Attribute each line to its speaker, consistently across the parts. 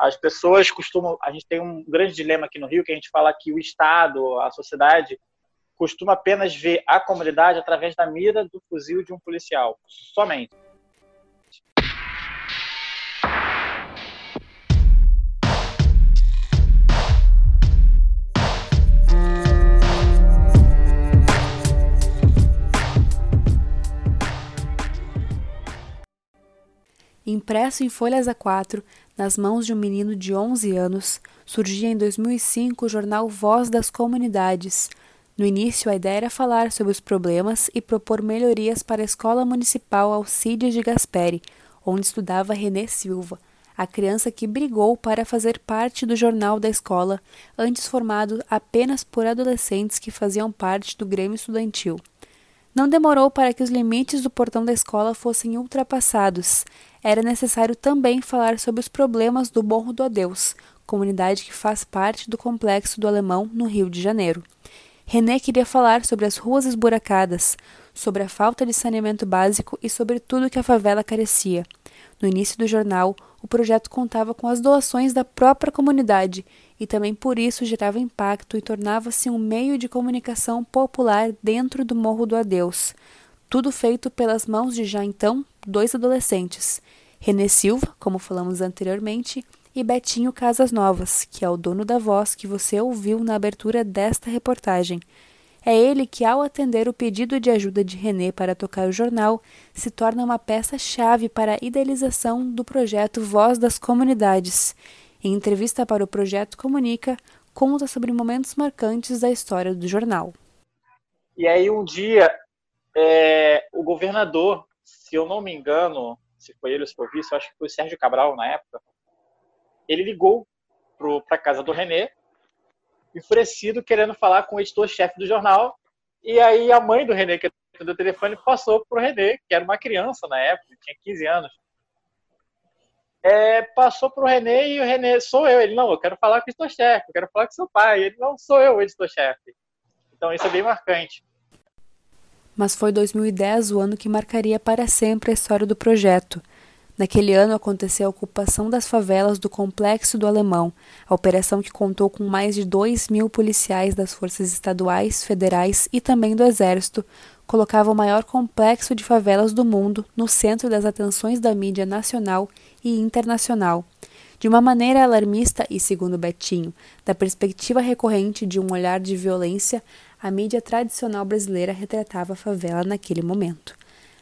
Speaker 1: As pessoas costumam. A gente tem um grande dilema aqui no Rio, que a gente fala que o Estado, a sociedade, costuma apenas ver a comunidade através da mira do fuzil de um policial. Somente.
Speaker 2: Impresso em folhas A4, nas mãos de um menino de 11 anos, surgia em 2005 o jornal Voz das Comunidades. No início, a ideia era falar sobre os problemas e propor melhorias para a Escola Municipal Alcides de Gasperi, onde estudava Renê Silva, a criança que brigou para fazer parte do jornal da escola, antes formado apenas por adolescentes que faziam parte do Grêmio Estudantil. Não demorou para que os limites do portão da escola fossem ultrapassados. Era necessário também falar sobre os problemas do Morro do Adeus, comunidade que faz parte do complexo do Alemão, no Rio de Janeiro. René queria falar sobre as ruas esburacadas, sobre a falta de saneamento básico e sobre tudo que a favela carecia. No início do jornal, o projeto contava com as doações da própria comunidade e também por isso gerava impacto e tornava-se um meio de comunicação popular dentro do Morro do Adeus. Tudo feito pelas mãos de já então dois adolescentes, Renê Silva, como falamos anteriormente, e Betinho Casas Novas, que é o dono da voz que você ouviu na abertura desta reportagem. É ele que, ao atender o pedido de ajuda de René para tocar o jornal, se torna uma peça-chave para a idealização do projeto Voz das Comunidades. Em entrevista para o Projeto Comunica, conta sobre momentos marcantes da história do jornal.
Speaker 1: E aí, um dia, é, o governador, se eu não me engano, se foi ele ou se foi o vice, acho que foi o Sérgio Cabral na época, ele ligou para a casa do René, enfurecido, querendo falar com o editor-chefe do jornal. E aí a mãe do René, que atendeu o telefone, passou para o René, que era uma criança na época, tinha 15 anos é, passou para o René e o René, sou eu. Ele, não, eu quero falar com o editor-chefe, eu quero falar com seu pai. Ele, não, sou eu o editor-chefe. Então isso é bem marcante.
Speaker 2: Mas foi 2010 o ano que marcaria para sempre a história do projeto. Naquele ano aconteceu a ocupação das favelas do Complexo do Alemão, a operação que contou com mais de 2 mil policiais das forças estaduais, federais e também do Exército, colocava o maior complexo de favelas do mundo no centro das atenções da mídia nacional e internacional. De uma maneira alarmista e, segundo Betinho, da perspectiva recorrente de um olhar de violência, a mídia tradicional brasileira retratava a favela naquele momento.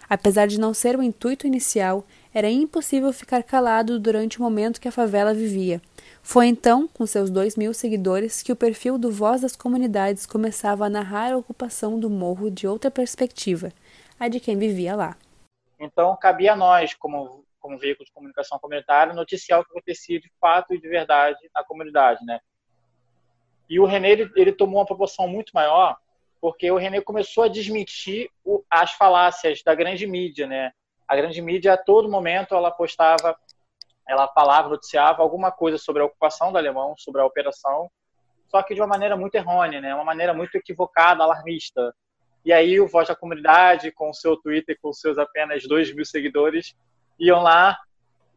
Speaker 2: Apesar de não ser o intuito inicial, era impossível ficar calado durante o momento que a favela vivia. Foi então, com seus dois mil seguidores, que o perfil do Voz das Comunidades começava a narrar a ocupação do morro de outra perspectiva, a de quem vivia lá.
Speaker 1: Então, cabia a nós, como como veículo de comunicação comunitária, noticiar o que acontecia de fato e de verdade na comunidade, né? E o René, ele, ele tomou uma proporção muito maior, porque o René começou a desmentir o, as falácias da grande mídia, né? A grande mídia, a todo momento, ela postava, ela falava, noticiava alguma coisa sobre a ocupação do alemão, sobre a operação, só que de uma maneira muito errônea, né? Uma maneira muito equivocada, alarmista. E aí o Voz da Comunidade, com o seu Twitter, com seus apenas 2 mil seguidores, iam lá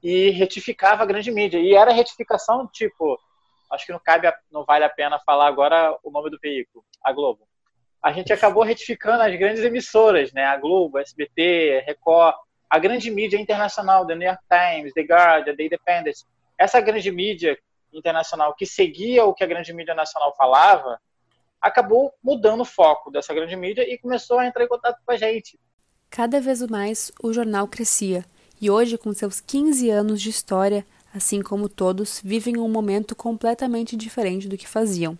Speaker 1: e retificava a grande mídia. E era retificação tipo, acho que não cabe, não vale a pena falar agora o nome do veículo, a Globo. A gente acabou retificando as grandes emissoras, né? A Globo, a SBT, Record, a grande mídia internacional, The New York Times, The Guardian, The Independent. Essa grande mídia internacional que seguia o que a grande mídia nacional falava, acabou mudando o foco dessa grande mídia e começou a entrar em contato com a gente.
Speaker 2: Cada vez mais o jornal crescia e hoje, com seus 15 anos de história, assim como todos, vivem um momento completamente diferente do que faziam.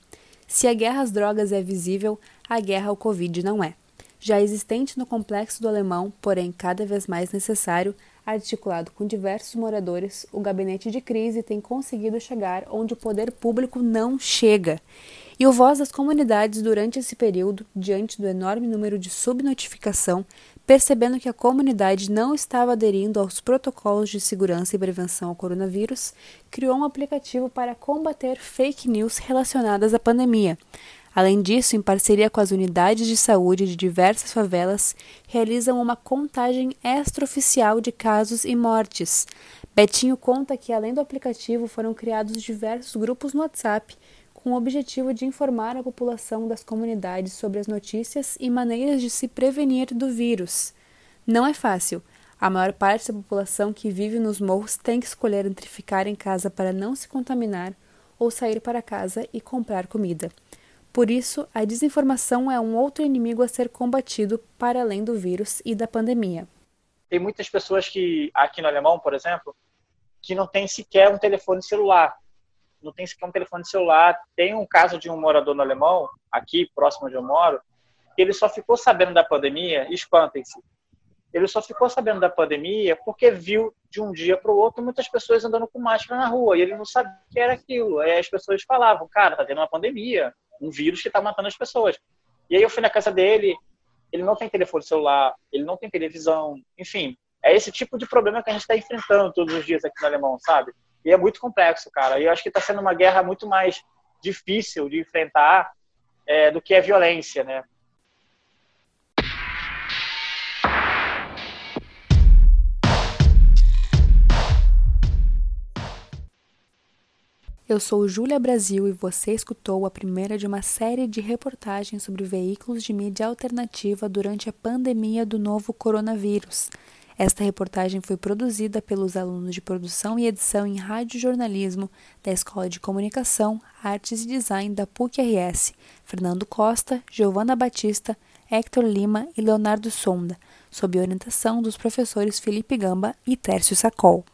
Speaker 2: Se a guerra às drogas é visível, a guerra ao Covid não é. Já existente no complexo do Alemão, porém cada vez mais necessário, articulado com diversos moradores, o gabinete de crise tem conseguido chegar onde o poder público não chega. E o voz das comunidades durante esse período, diante do enorme número de subnotificação, Percebendo que a comunidade não estava aderindo aos protocolos de segurança e prevenção ao coronavírus, criou um aplicativo para combater fake news relacionadas à pandemia. Além disso, em parceria com as unidades de saúde de diversas favelas, realizam uma contagem extraoficial de casos e mortes. Betinho conta que, além do aplicativo, foram criados diversos grupos no WhatsApp com o objetivo de informar a população das comunidades sobre as notícias e maneiras de se prevenir do vírus. Não é fácil. A maior parte da população que vive nos morros tem que escolher entre ficar em casa para não se contaminar ou sair para casa e comprar comida. Por isso, a desinformação é um outro inimigo a ser combatido para além do vírus e da pandemia.
Speaker 1: Tem muitas pessoas que, aqui no Alemão, por exemplo, que não tem sequer um telefone celular não tem sequer um telefone celular. Tem um caso de um morador no Alemão, aqui próximo onde eu moro, que ele só ficou sabendo da pandemia, espantem-se, ele só ficou sabendo da pandemia porque viu de um dia para o outro muitas pessoas andando com máscara na rua e ele não sabia o que era aquilo. Aí as pessoas falavam, cara, tá tendo uma pandemia, um vírus que está matando as pessoas. E aí eu fui na casa dele, ele não tem telefone celular, ele não tem televisão, enfim, é esse tipo de problema que a gente está enfrentando todos os dias aqui no Alemão, sabe? E é muito complexo, cara. E eu acho que está sendo uma guerra muito mais difícil de enfrentar é, do que a violência, né?
Speaker 2: Eu sou Júlia Brasil e você escutou a primeira de uma série de reportagens sobre veículos de mídia alternativa durante a pandemia do novo coronavírus. Esta reportagem foi produzida pelos alunos de produção e edição em rádio jornalismo da Escola de Comunicação, Artes e Design da PUC-RS, Fernando Costa, Giovana Batista, Hector Lima e Leonardo Sonda, sob orientação dos professores Felipe Gamba e Tércio Sacol.